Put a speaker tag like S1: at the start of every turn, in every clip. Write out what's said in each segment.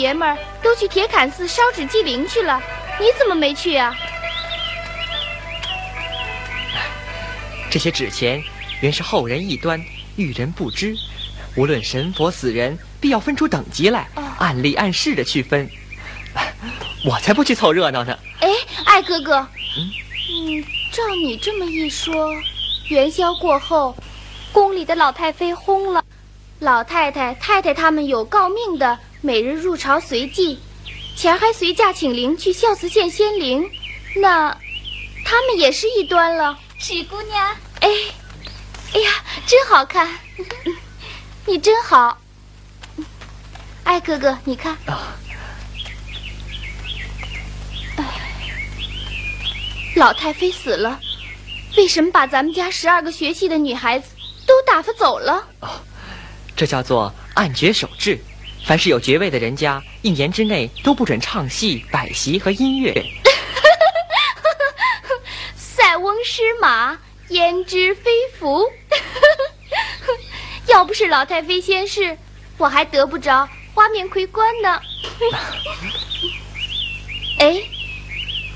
S1: 爷们儿都去铁槛寺烧纸祭灵去了，你怎么没去啊？
S2: 这些纸钱原是后人异端，遇人不知。无论神佛死人，必要分出等级来，
S1: 哦
S2: 按例按事的区分。我才不去凑热闹呢。
S1: 哎，艾哥哥，
S2: 嗯
S1: 嗯，照你这么一说，元宵过后，宫里的老太妃轰了，老太太、太太他们有告命的，每日入朝随祭，前儿还随驾请灵去孝慈县仙灵，那他们也是异端了。
S3: 史姑娘，
S1: 哎，哎呀，真好看，你真好。哎，哥哥，你看，
S2: 啊，
S1: 老太妃死了，为什么把咱们家十二个学戏的女孩子都打发走了？
S2: 这叫做暗绝守制。凡是有爵位的人家，一年之内都不准唱戏、摆席和音乐。
S1: 塞翁失马，焉知非福。要不是老太妃先逝，我还得不着花面魁冠呢。哎，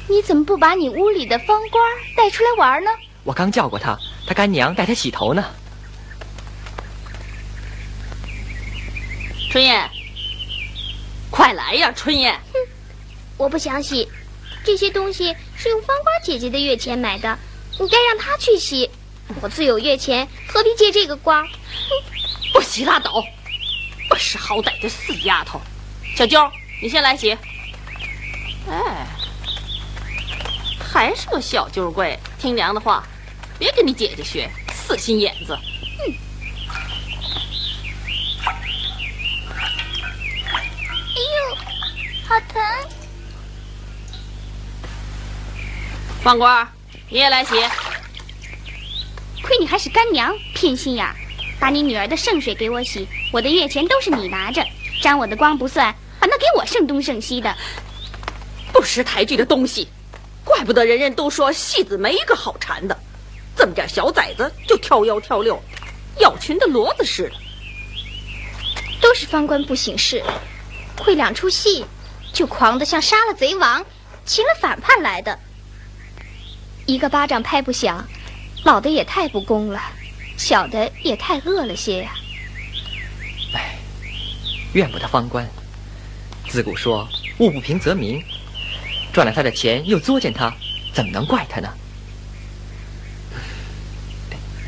S1: 你怎么不把你屋里的方官带出来玩呢？
S2: 我刚叫过他，他干娘带他洗头呢。
S3: 春燕，快来呀，春燕！
S1: 哼我不想洗，这些东西是用方瓜姐姐的月钱买的，你该让她去洗。我自有月钱，何必借这个瓜？
S3: 不洗拉倒，不识好歹的死丫头！小娇，你先来洗。哎，还是个小娇贵，听娘的话，别跟你姐姐学，死心眼子。
S1: 好疼！
S3: 方官，你也来洗。
S1: 亏你还是干娘，偏心眼儿，把你女儿的圣水给我洗，我的月钱都是你拿着，沾我的光不算，反倒给我剩东剩西的。
S3: 不识抬举的东西，怪不得人人都说戏子没一个好缠的，这么点小崽子就挑腰挑六，要群的骡子似的。
S1: 都是方官不省事，会两出戏，就狂得像杀了贼王，擒了反叛来的。一个巴掌拍不响，老的也太不公了，小的也太恶了些呀、
S2: 哎，怨不得方官。自古说物不平则鸣，赚了他的钱又作践他，怎么能怪他呢？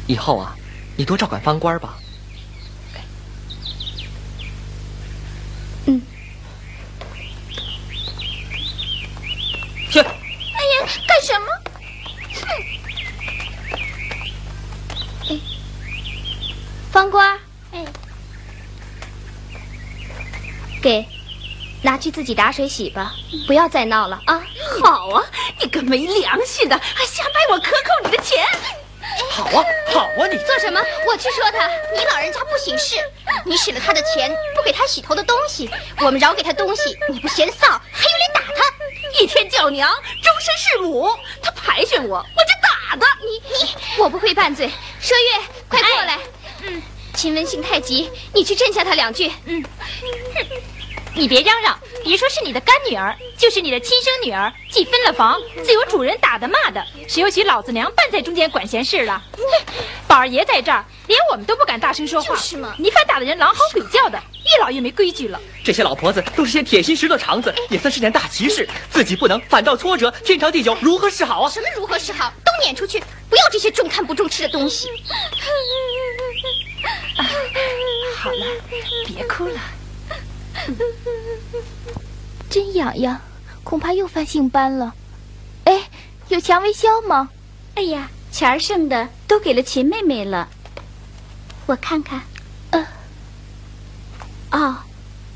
S2: 以后啊，你多照管方官吧。
S1: 方官，哎，给，拿去自己打水洗吧，不要再闹了啊！
S3: 好啊，你个没良心的，还瞎掰我克扣你的钱！
S2: 好啊，好啊，你
S1: 做什么？我去说他，你老人家不省事，你使了他的钱，不给他洗头的东西，我们饶给他东西，你不嫌臊，还有脸打他？
S3: 一天叫娘，终身是母，他排训我，我就打他。
S1: 你你，我不会拌嘴。麝月，快过来。嗯，秦文性太急，你去镇下他两句。嗯，哼
S4: 你别嚷嚷，别说是你的干女儿，就是你的亲生女儿，既分了房，自有主人打的骂的，谁又许老子娘半在中间管闲事了？宝儿爷在这儿，连我们都不敢大声说话。
S1: 就是嘛
S4: 你反打的人狼嚎鬼叫的，越老越没规矩了。
S2: 这些老婆子都是些铁心石头肠子，也算是件大奇事。自己不能，反倒挫折，天长地久，如何是好啊？
S1: 什么如何是好？都撵出去！不要这些重看不重吃的东西。
S4: 好了，别哭了。
S1: 真痒痒，恐怕又犯性斑了。哎，有蔷薇消吗？
S5: 哎呀，钱儿剩的都给了秦妹妹了。我看看。
S1: 呃。
S5: 哦，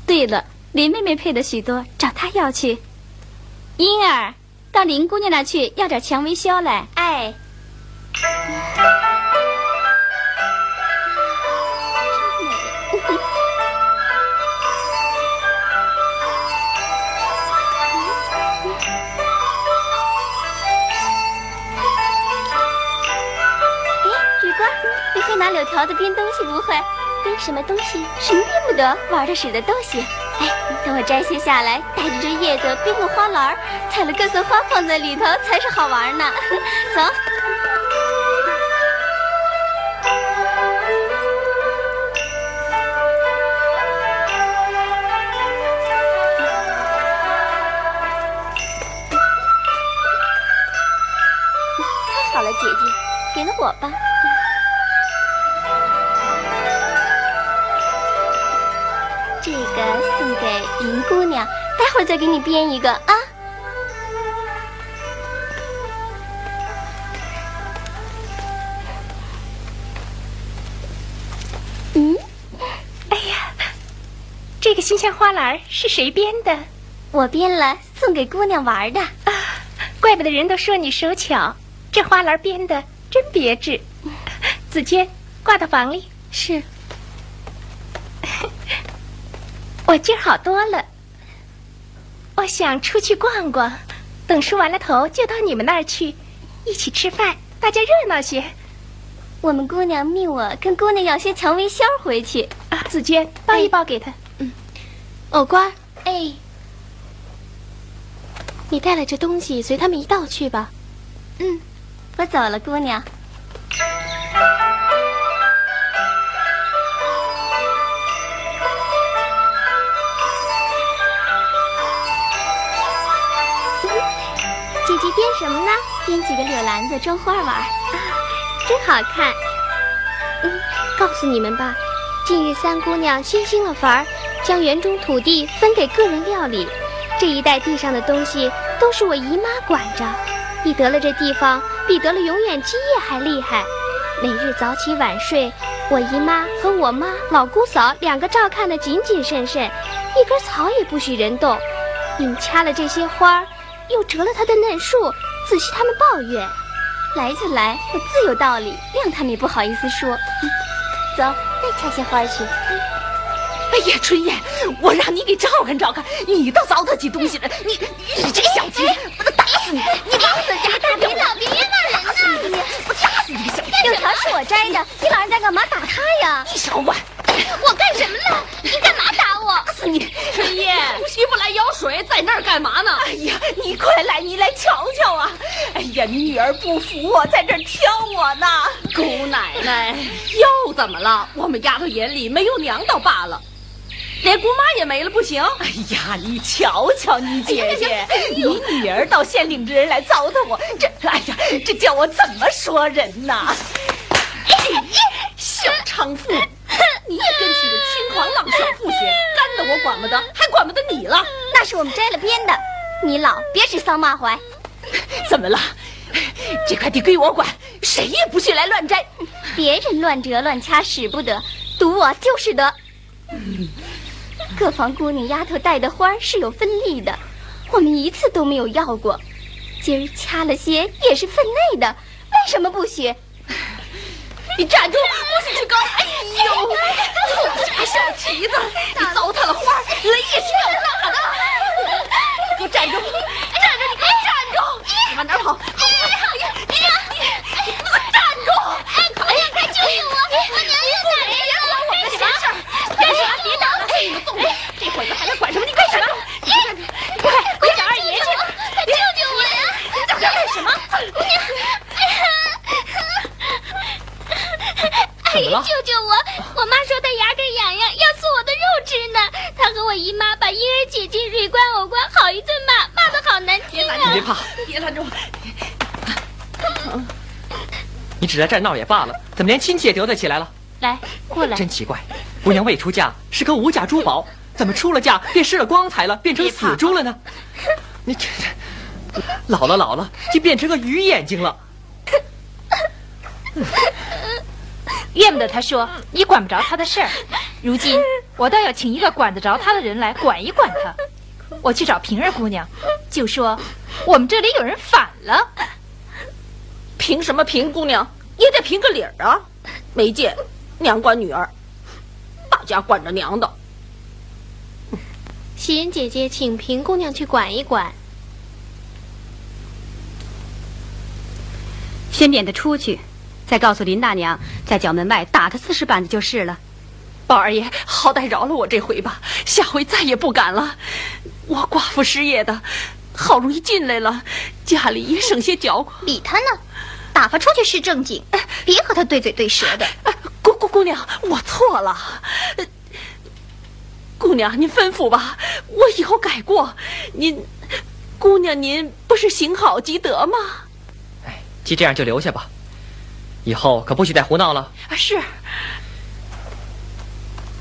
S5: 对了，林妹妹配的许多，找她要去。英儿，到林姑娘那去要点蔷薇销来。
S1: 哎。
S5: 拿柳条子编东西不会，
S1: 编什么东西？
S5: 什么编不得，玩的使的都行。哎，等我摘些下来，带着这叶子编个花篮，采了各色花放在里头，才是好玩呢。走。
S1: 太好了，姐姐，给了我吧。
S5: 这个送给云姑娘，待会儿再给你编一个啊。
S4: 嗯，哎呀，这个新鲜花篮是谁编的？
S5: 我编了，送给姑娘玩的。啊，
S4: 怪不得人都说你手巧，这花篮编的真别致。子娟，挂到房里。
S5: 是。
S4: 我今儿好多了，我想出去逛逛，等梳完了头就到你们那儿去，一起吃饭，大家热闹些。
S5: 我们姑娘命我跟姑娘要些蔷薇香回去。
S4: 啊，紫娟，抱一抱给她。
S1: 嗯，藕瓜，哎，你带了这东西，随他们一道去吧。
S5: 嗯，我走了，姑娘。编什么呢？编几个柳篮子装花玩，啊，
S1: 真好看。嗯，告诉你们吧，近日三姑娘新兴了法儿，将园中土地分给个人料理。这一带地上的东西都是我姨妈管着，你得了这地方，比得了永远基业还厉害。每日早起晚睡，我姨妈和我妈、老姑嫂两个照看的谨谨慎慎，一根草也不许人动。你们掐了这些花。又折了他的嫩树，仔细他们抱怨，
S5: 来就来，我自有道理，谅他们也不好意思说。走，再插些花去。
S3: 哎呀，春燕，我让你给照看照看，你倒糟蹋起东西来，你你这个小鸡，我都打死你！你往死家打！
S1: 别闹，别骂人
S3: 呐！我打死你个小鸡！
S5: 柳条是我摘的，你老人家干嘛打他呀？
S3: 你少管！
S1: 我干什么了？你干嘛打我？
S3: 打死你！
S4: 春燕，
S3: 媳妇来舀水，在那儿干嘛呢？哎呀，你快来，你来瞧瞧啊！哎呀，你女儿不服我，在这儿挑我呢。
S4: 姑奶奶，
S3: 又怎么了？我们丫头眼里没有娘倒罢了，连姑妈也没了不行。哎呀，你瞧瞧你姐姐，你女儿到县领着人来糟蹋我，这哎呀，这叫我怎么说人呐？小娼妇！你也跟起个轻狂浪小妇学，干的我管不得，还管不得你了？
S5: 那是我们摘了编的，你老别指桑骂槐。
S3: 怎么了？这块地归我管，谁也不许来乱摘。
S5: 别人乱折乱掐使不得，赌我就是得。各房姑娘丫头带的花是有分利的，我们一次都没有要过。今儿掐了些也是分内的，为什么不许？
S3: 你站住！不许去搞！哎呦，臭假小蹄子！你糟蹋了花，雷也是你
S2: 只在这儿闹也罢了，怎么连亲戚也得罪起来了？
S4: 来，过来。
S2: 真奇怪，姑娘未出嫁是颗无价珠宝，怎么出了嫁便失了光彩了，变成死猪了呢？你这老了老了，就变成个鱼眼睛了。
S4: 怨不得他说你管不着他的事儿，如今我倒要请一个管得着他的人来管一管他。我去找平儿姑娘，就说我们这里有人反了。
S3: 凭什么平姑娘也得评个理儿啊？没见娘管女儿，大家管着娘的。
S1: 喜人姐姐，请平姑娘去管一管。
S6: 先撵他出去，再告诉林大娘，在角门外打他四十板子就是了。
S3: 宝二爷，好歹饶了我这回吧，下回再也不敢了。我寡妇失业的，好容易进来了，家里也省些嚼。
S5: 理他呢，打发出去是正经，别和他对嘴对舌的。
S3: 姑姑姑娘，我错了。姑娘，您吩咐吧，我以后改过。您，姑娘，您不是行好积德吗？
S2: 哎，既这样就留下吧，以后可不许再胡闹了。
S3: 啊，是。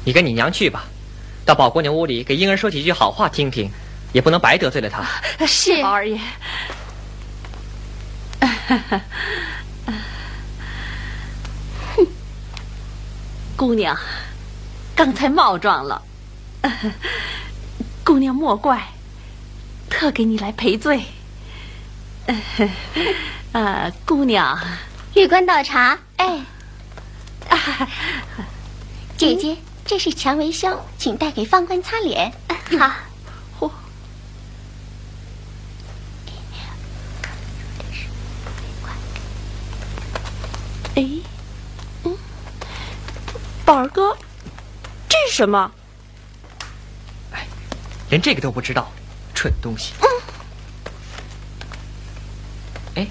S2: 你跟你娘去吧，到宝姑娘屋里给婴儿说几句好话听听，也不能白得罪了她。
S3: 是，宝二爷。哼，姑娘，刚才冒撞了，姑娘莫怪，特给你来赔罪。呃，姑娘，
S5: 玉官倒茶。哎，姐姐。这是蔷薇香，请带给方官擦脸。好。
S3: 宝儿哥，这是什么？
S2: 哎，连这个都不知道，蠢东西！
S5: 嗯。
S2: 哎，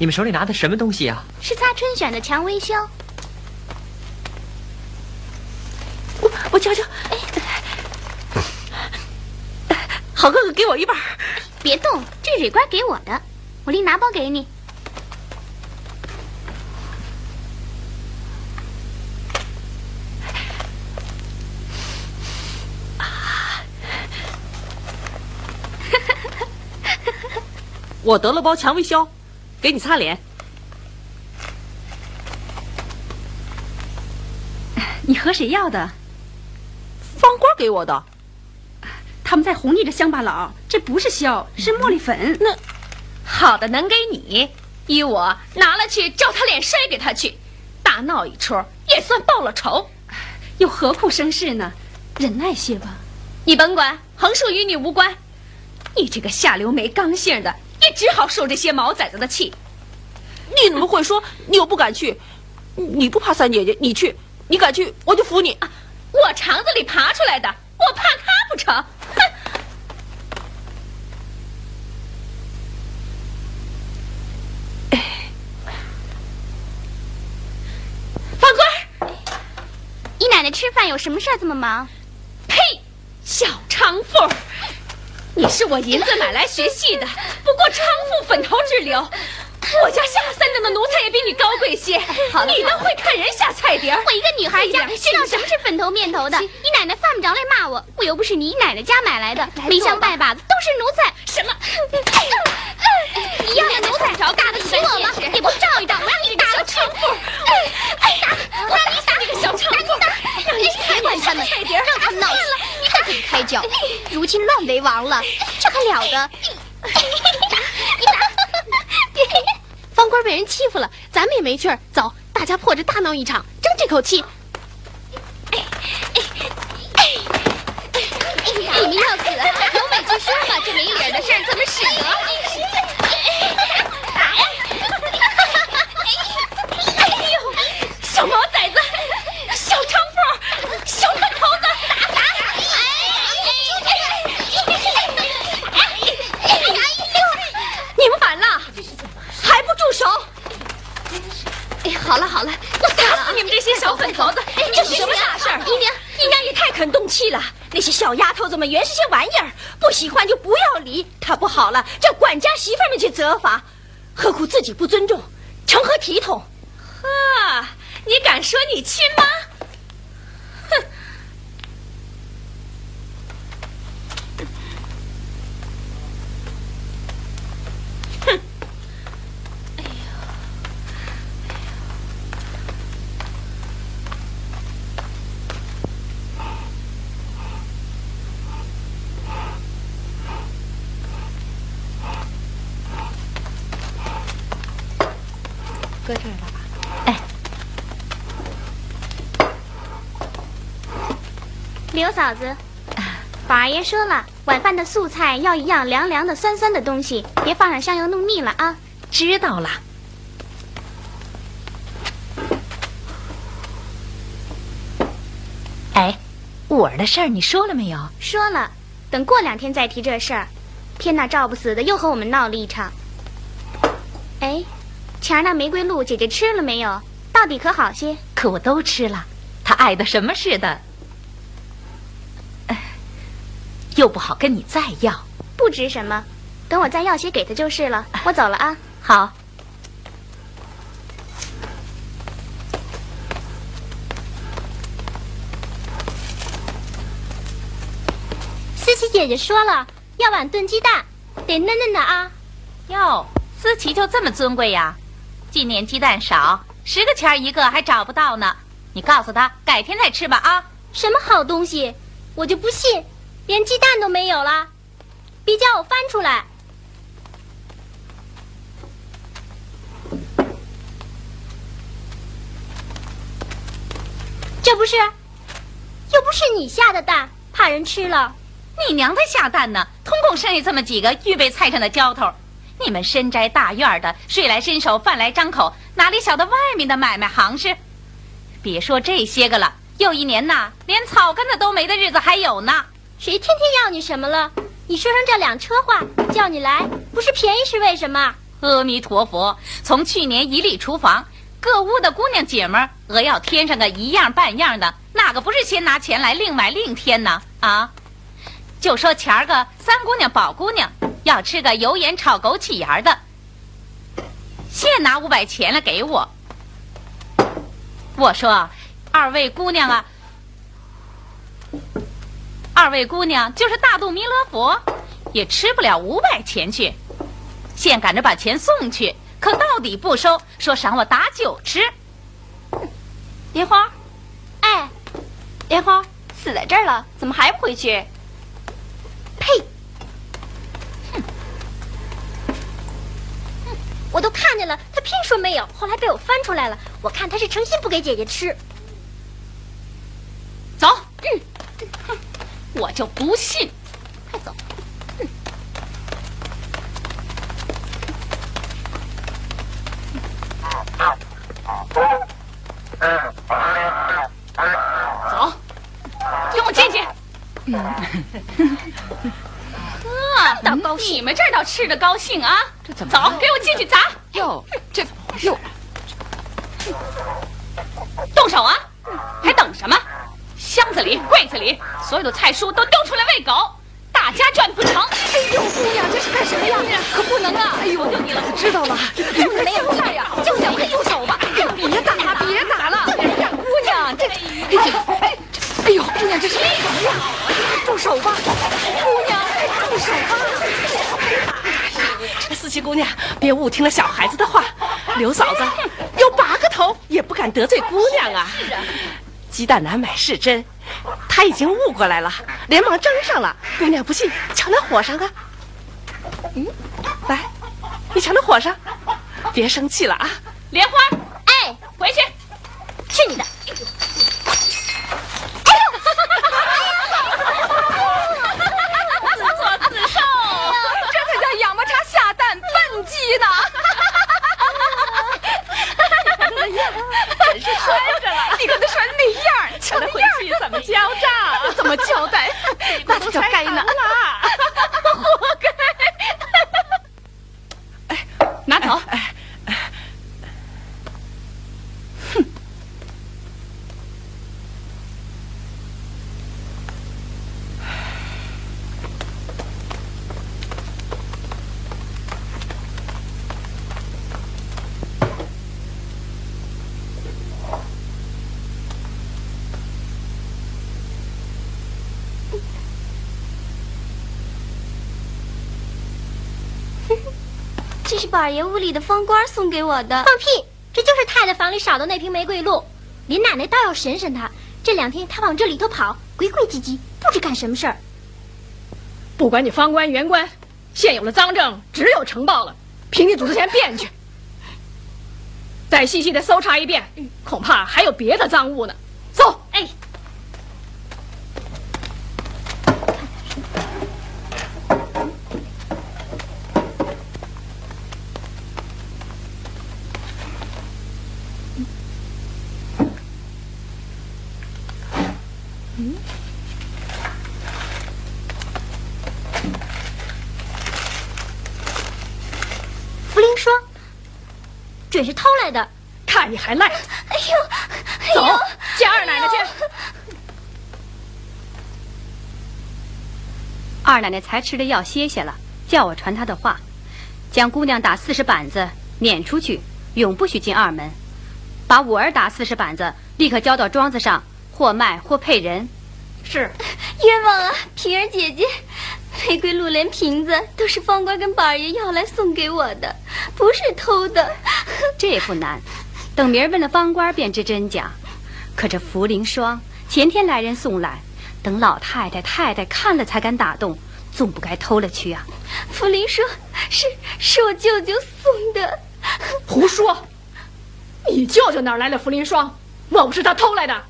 S2: 你们手里拿的什么东西呀？
S1: 是擦春选的蔷薇香。
S3: 我我瞧瞧，哎 好哥哥给我一半
S1: 别动，这蕊瓜给我的，我另拿包给你。
S3: 我得了包蔷薇消，给你擦脸。
S6: 你和谁要的？
S3: 方官给我的，
S6: 他们在红你这乡巴佬，这不是消，是茉莉粉。
S3: 那
S4: 好的能给你，依我拿了去，照他脸摔给他去，大闹一出，也算报了仇。
S6: 又何苦生事呢？忍耐些吧。
S4: 你甭管，横竖与你无关。你这个下流没刚性的，也只好受这些毛崽子的气。
S3: 你怎么会说？你又不敢去，你不怕三姐姐？你去，你敢去，我就服你。
S4: 我肠子里爬出来的，我怕他不成？哼！法官，
S1: 姨奶奶吃饭有什么事儿这么忙？
S4: 呸！小娼妇，你是我银子买来学戏的，不过娼妇粉头之流。我家下三等的奴才也比你高贵些，你倒会看人下菜碟儿。
S1: 我一个女孩家知道什么是粉头面头的，你奶奶犯不着来骂我，我又不是你奶奶家买来的，没香拜把子都是奴才。
S4: 什么？
S1: 一样的奴才打得起我吗？你不照一照，我让你打了
S4: 娼妇。
S1: 哎，打，我让你打
S4: 你个小娼妇，
S1: 让你别管他们，让他们闹事，他自己开脚。如今乱为王了，这还了得？你打，方官被人欺负了，咱们也没趣儿。走，大家破着大闹一场，争这口气。哎哎哎！你们要死，有美就说吧，这没脸的事怎么使得？
S4: 小
S3: 丫头子们原是些玩意儿，不喜欢就不要理。她不好了，叫管家媳妇们去责罚，何苦自己不尊重，成何体统？
S4: 呵，你敢
S7: 敢说你亲妈？
S8: 刘嫂子，宝二爷说了，晚饭的素菜要一样凉凉的、酸酸的东西，别放上香油弄腻了啊。
S7: 知道了。哎，五儿的事儿你说了没有？
S8: 说了，等过两天再提这事儿。天哪，赵不死的又和我们闹了一场。哎，前儿那玫瑰露姐姐吃了没有？到底可好些？
S7: 可我都吃了，她爱的什么似的。又不好跟你再要，
S8: 不值什么，等我再要些给他就是了。我走了啊，
S7: 好。
S8: 思琪姐姐说了，要碗炖鸡蛋，得嫩嫩的啊。
S7: 哟，思琪就这么尊贵呀？今年鸡蛋少，十个钱一个还找不到呢。你告诉他，改天再吃吧啊。
S8: 什么好东西，我就不信。连鸡蛋都没有了，别叫我翻出来！这不是，又不是你下的蛋，怕人吃了。
S7: 你娘在下蛋呢，通共剩下这么几个预备菜上的浇头。你们深宅大院的，睡来伸手，饭来张口，哪里晓得外面的买卖行市？别说这些个了，又一年呐，连草根子都没的日子还有呢。
S8: 谁天天要你什么了？你说上这两车话，叫你来不是便宜是为什么？
S7: 阿弥陀佛！从去年一立厨房，各屋的姑娘姐们儿，俄要添上个一样半样的，哪个不是先拿钱来另买另添呢？啊！就说前儿个三姑娘、宝姑娘要吃个油盐炒枸杞芽的，现拿五百钱来给我。我说，二位姑娘啊。二位姑娘就是大肚弥勒佛，也吃不了五百钱去。现赶着把钱送去，可到底不收，说赏我打酒吃。
S9: 莲花，
S8: 哎，
S9: 莲花死在这儿了，怎么还不回去？
S8: 呸！哼，我都看见了，他偏说没有，后来被我翻出来了。我看他是诚心不给姐姐吃。
S7: 我就不信！快走！走，跟我进去。
S3: 呵，倒高兴！
S7: 你们这倒吃的高兴啊！
S3: 这怎么？
S7: 走，给我进去砸！
S3: 哟，这哟，
S7: 动手啊！还等什么？箱子里、柜子里，所有的菜蔬都丢出来喂狗，大家赚不成。
S3: 哎呦，姑娘，这是干什么呀？可不能啊！哎呦，我
S7: 你了，
S3: 知道了，
S9: 就是没有事呀，就想快住手吧！
S3: 别打了，别打了！
S9: 姑娘，这，
S3: 哎呦，哎呦，姑娘，这是什么呀？住手吧！姑娘，住手吧！
S10: 四七姑娘，别误听了小孩子的话。刘嫂子有八个头，也不敢得罪姑娘啊。
S7: 是啊。
S10: 鸡蛋难买是真，他已经悟过来了，连忙争上了。姑娘不信，瞧那火上啊！嗯，来，你瞧那火上，别生气了啊！
S7: 莲花，
S8: 哎，
S7: 回去，
S8: 去你的！
S7: 哎呦，自作自受，
S3: 这才叫仰巴叉下蛋笨鸡呢！
S10: 真是摔着回去怎么交账？
S3: 怎么交代？那就叫该拿
S5: 宝二爷屋里的方官送给我的。
S8: 放屁！这就是太太房里少的那瓶玫瑰露。林奶奶倒要审审他，这两天他往这里头跑，鬼鬼唧唧，不知干什么事儿。
S11: 不管你方官圆官，现有的赃证只有呈报了，凭你祖师前变去。再细细的搜查一遍，恐怕还有别的赃物呢。
S8: 准是偷来的，
S11: 看你还赖！
S5: 哎呦，
S11: 走，见二奶奶去。
S6: 二奶奶才吃了药歇歇了，叫我传她的话，将姑娘打四十板子撵出去，永不许进二门；把五儿打四十板子，立刻交到庄子上，或卖或配人。
S11: 是，
S5: 冤枉啊，平儿姐姐。玫瑰露连瓶子都是方官跟宝二爷要来送给我的，不是偷的。
S6: 这也不难，等明儿问了方官便知真假。可这茯苓霜前天来人送来，等老太太太太看了才敢打动，总不该偷了去啊。
S5: 茯苓霜是是我舅舅送的。
S11: 胡说！你舅舅哪来的茯苓霜？莫不是他偷来的？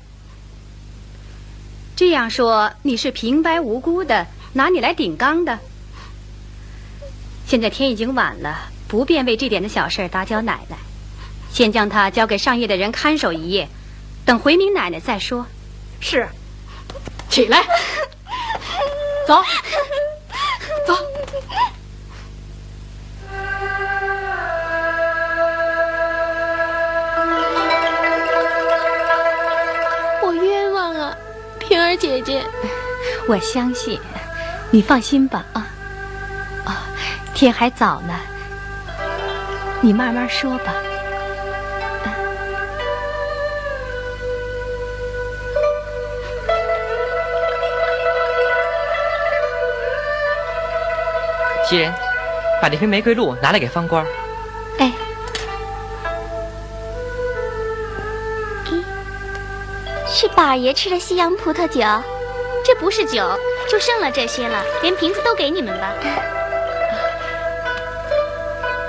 S6: 这样说你是平白无辜的。拿你来顶缸的。现在天已经晚了，不便为这点的小事打搅奶奶。先将他交给上夜的人看守一夜，等回明奶奶再说。
S11: 是，起来，走，走。
S5: 我冤枉啊，平儿姐姐。
S6: 我相信。你放心吧，啊，啊，天还早呢，你慢慢说吧。
S2: 袭人，把那瓶玫瑰露拿来给方官。
S5: 哎，是宝爷吃的西洋葡萄酒，
S8: 这不是酒。就剩了这些了，连瓶子都给你们吧。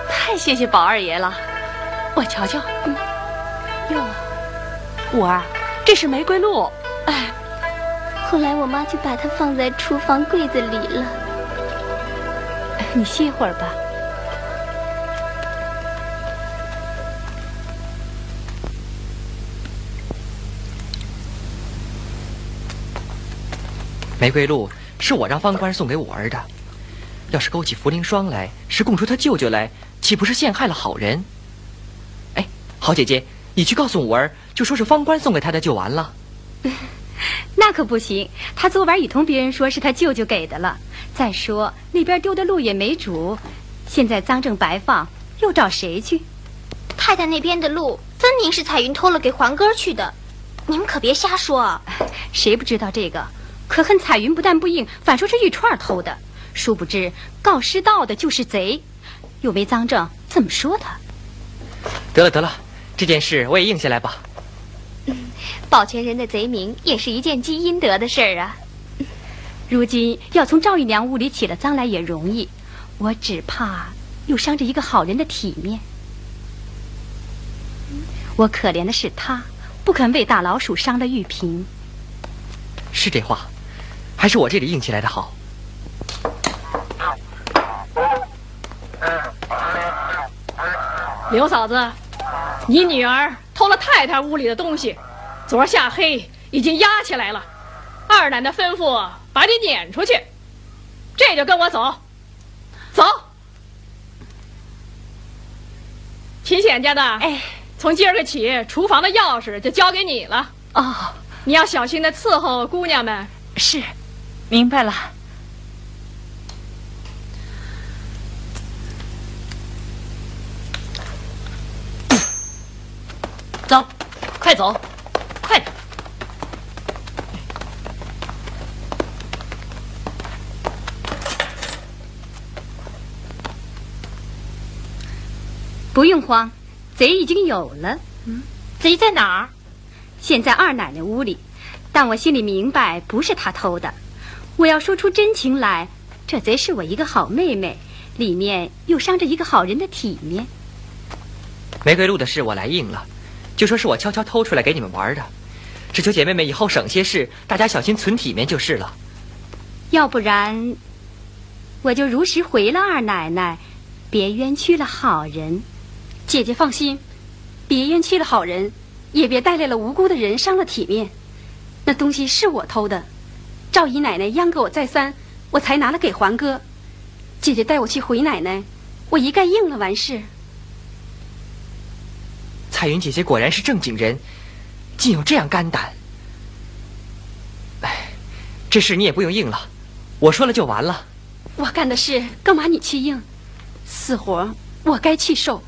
S3: 太谢谢宝二爷了，我瞧瞧。哟，五儿，这是玫瑰露。哎，
S5: 后来我妈就把它放在厨房柜子里了。
S6: 你歇会儿吧。
S2: 玫瑰露是我让方官送给我儿的，要是勾起茯苓霜来，是供出他舅舅来，岂不是陷害了好人？哎，好姐姐，你去告诉五儿，就说是方官送给他的就完了。
S6: 那可不行，他昨晚已同别人说是他舅舅给的了。再说那边丢的鹿也没主，现在赃证白放，又找谁去？
S8: 太太那边的鹿分明是彩云偷了给环哥去的，你们可别瞎说。
S6: 谁不知道这个？可恨彩云不但不应，反说是玉串偷的。殊不知告失盗的就是贼，又没赃证，怎么说他？
S2: 得了得了，这件事我也应下来吧。
S5: 保全人的贼名也是一件积阴德的事儿啊。
S6: 如今要从赵姨娘屋里起了赃来也容易，我只怕又伤着一个好人的体面。我可怜的是他，不肯为大老鼠伤了玉瓶。
S2: 是这话。还是我这里硬起来的好。
S11: 刘嫂子，你女儿偷了太太屋里的东西，昨儿下黑已经押起来了。二奶奶吩咐把你撵出去，这就跟我走。走。秦显家的，哎，从今儿个起，厨房的钥匙就交给你了。哦，你要小心的伺候姑娘们。
S3: 是。明白了，
S2: 走，快走，快点！
S6: 不用慌，贼已经有了。
S4: 嗯，贼在哪儿？
S6: 现在二奶奶屋里，但我心里明白，不是他偷的。我要说出真情来，这贼是我一个好妹妹，里面又伤着一个好人的体面。
S2: 玫瑰露的事我来应了，就说是我悄悄偷出来给你们玩的，只求姐妹们以后省些事，大家小心存体面就是了。
S6: 要不然，我就如实回了二奶奶，别冤屈了好人。
S12: 姐姐放心，别冤屈了好人，也别带累了无辜的人，伤了体面。那东西是我偷的，赵姨奶奶央给我再三，我才拿了给环哥。姐姐带我去回奶奶，我一概应了完事。
S2: 彩云姐姐果然是正经人，竟有这样肝胆。哎，这事你也不用应了，我说了就完了。
S12: 我干的事干嘛你去应？死活我该去受。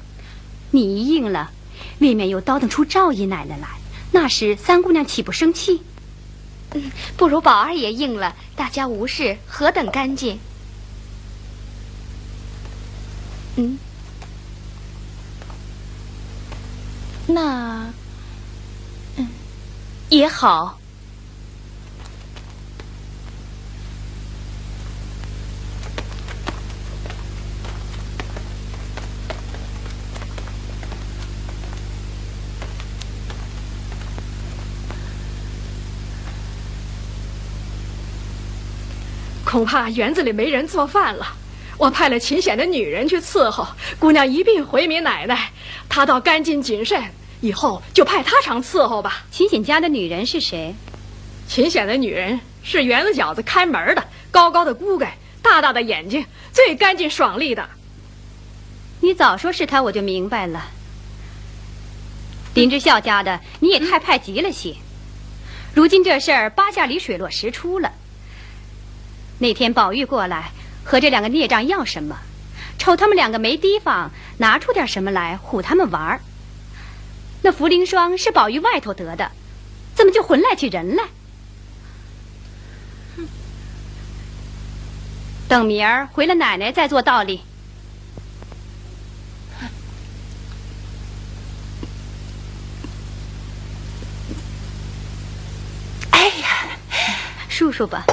S6: 你一应了，未免又叨腾出赵姨奶奶来，那时三姑娘岂不生气？
S1: 不如宝二爷应了，大家无事，何等干净。嗯。那，嗯，也好。
S11: 恐怕园子里没人做饭了，我派了秦显的女人去伺候姑娘一并回民奶奶。她倒干净谨慎，以后就派她常伺候吧。
S6: 秦显家的女人是谁？
S11: 秦显的女人是园子小子看门的，高高的骨盖，大大的眼睛，最干净爽利的。
S6: 你早说是她，我就明白了。林之孝家的你也太派急了些。如今这事儿八下里水落石出了。那天宝玉过来和这两个孽障要什么？瞅他们两个没提防，拿出点什么来唬他们玩儿。那茯苓霜是宝玉外头得的，怎么就混赖起人来？等明儿回了奶奶再做道理。
S13: 哎呀，
S6: 漱漱吧。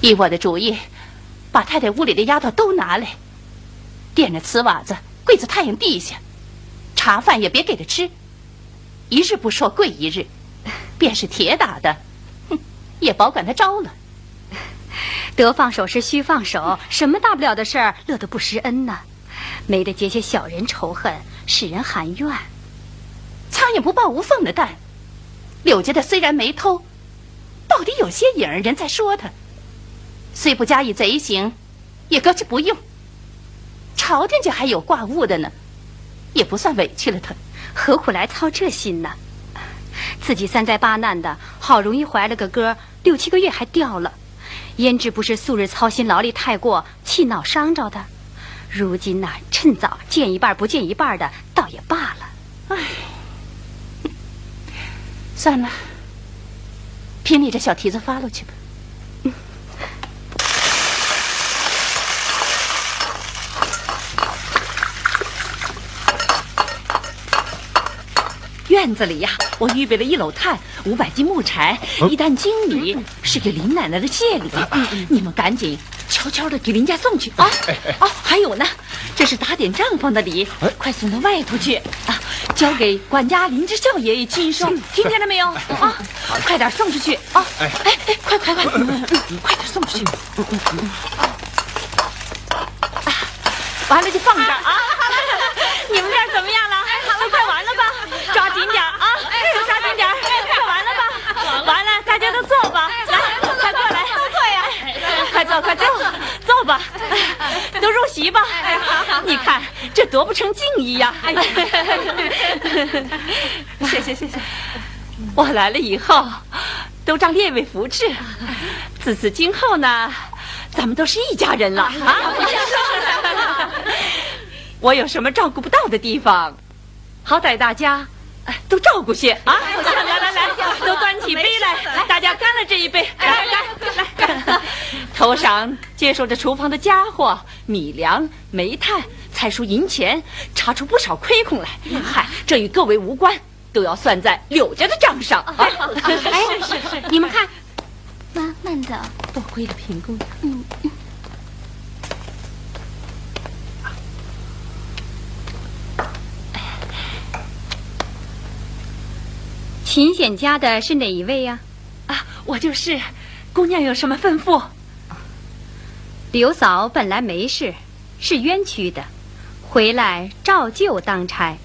S13: 依我的主意，把太太屋里的丫头都拿来，垫着瓷瓦子跪在太阳地下，茶饭也别给他吃，一日不说跪一日，便是铁打的，哼，也保管他招了。
S6: 得放手是须放手，什么大不了的事儿，乐得不施恩呢？没得结些小人仇恨，使人含怨。
S13: 苍蝇不抱无缝的蛋，柳家的虽然没偷，到底有些影儿，人在说他。虽不加以贼刑，也搁去不用。朝廷家还有挂物的呢，也不算委屈了他，
S6: 何苦来操这心呢？自己三灾八难的，好容易怀了个哥，六七个月还掉了，胭脂不是素日操心劳力太过，气恼伤着的。如今呐，趁早见一半不见一半的，倒也罢了。
S13: 唉，算了，凭你这小蹄子发落去吧。
S3: 院子里呀，我预备了一篓炭、五百斤木柴、一担精米，是给林奶奶的谢礼。你们赶紧悄悄的给林家送去啊！哦，还有呢，这是打点帐篷的礼，快送到外头去啊！交给管家林之孝爷爷亲收，听见了没有？啊，快点送出去啊！哎哎，快快快，快点送出去！完了就放这儿啊！你们这儿怎么样了？紧点啊！都抓紧点，快完了吧！完了，大家都坐吧。来，快过来，都坐呀！快坐，快坐，坐吧。都入席吧。你看这多不成敬意呀！谢谢，谢谢。我来了以后，都让列位服侍。自此今后呢，咱们都是一家人了啊！我有什么照顾不到的地方？好歹大家都照顾些啊！来来来，都端起杯来，大家干了这一杯，干干来！头上接受着厨房的家伙，米粮、煤炭、菜蔬、银钱，查出不少亏空来。嗨，这与各位无关，都要算在柳家的账上。哎，
S6: 是是是，你们看，
S5: 慢慢的，
S3: 多亏了平姑娘。
S5: 嗯。
S6: 秦显家的是哪一位呀？
S3: 啊，我就是。姑娘有什么吩咐？
S6: 刘嫂本来没事，是冤屈的，回来照旧当差。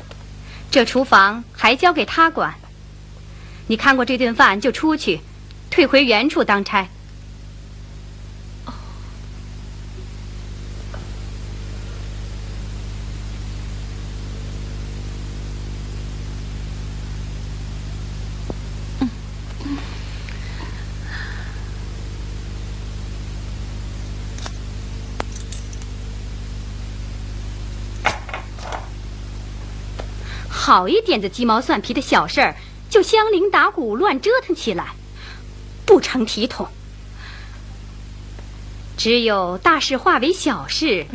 S6: 这厨房还交给他管。你看过这顿饭就出去，退回原处当差。好一点的鸡毛蒜皮的小事儿，就相邻打鼓乱折腾起来，不成体统。只有大事化为小事，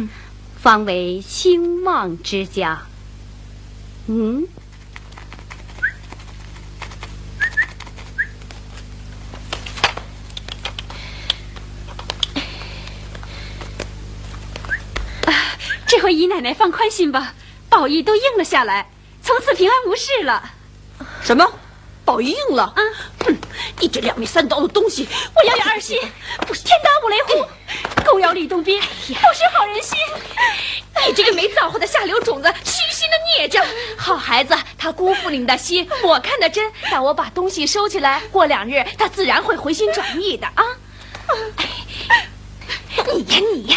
S6: 方为兴旺之家。嗯，
S3: 这回姨奶奶放宽心吧，宝玉都应了下来。从此平安无事了。
S14: 什么？宝玉应了？
S3: 啊！
S14: 哼！你这两面三刀的东西！
S3: 我要二心，不是天打五雷轰，狗咬吕洞宾，不识好人心。
S14: 你这个没造化的下流种子，虚心的孽障！
S3: 好孩子，他辜负了你的心，我看得真。待我把东西收起来，过两日他自然会回心转意的啊！
S14: 你呀，你呀！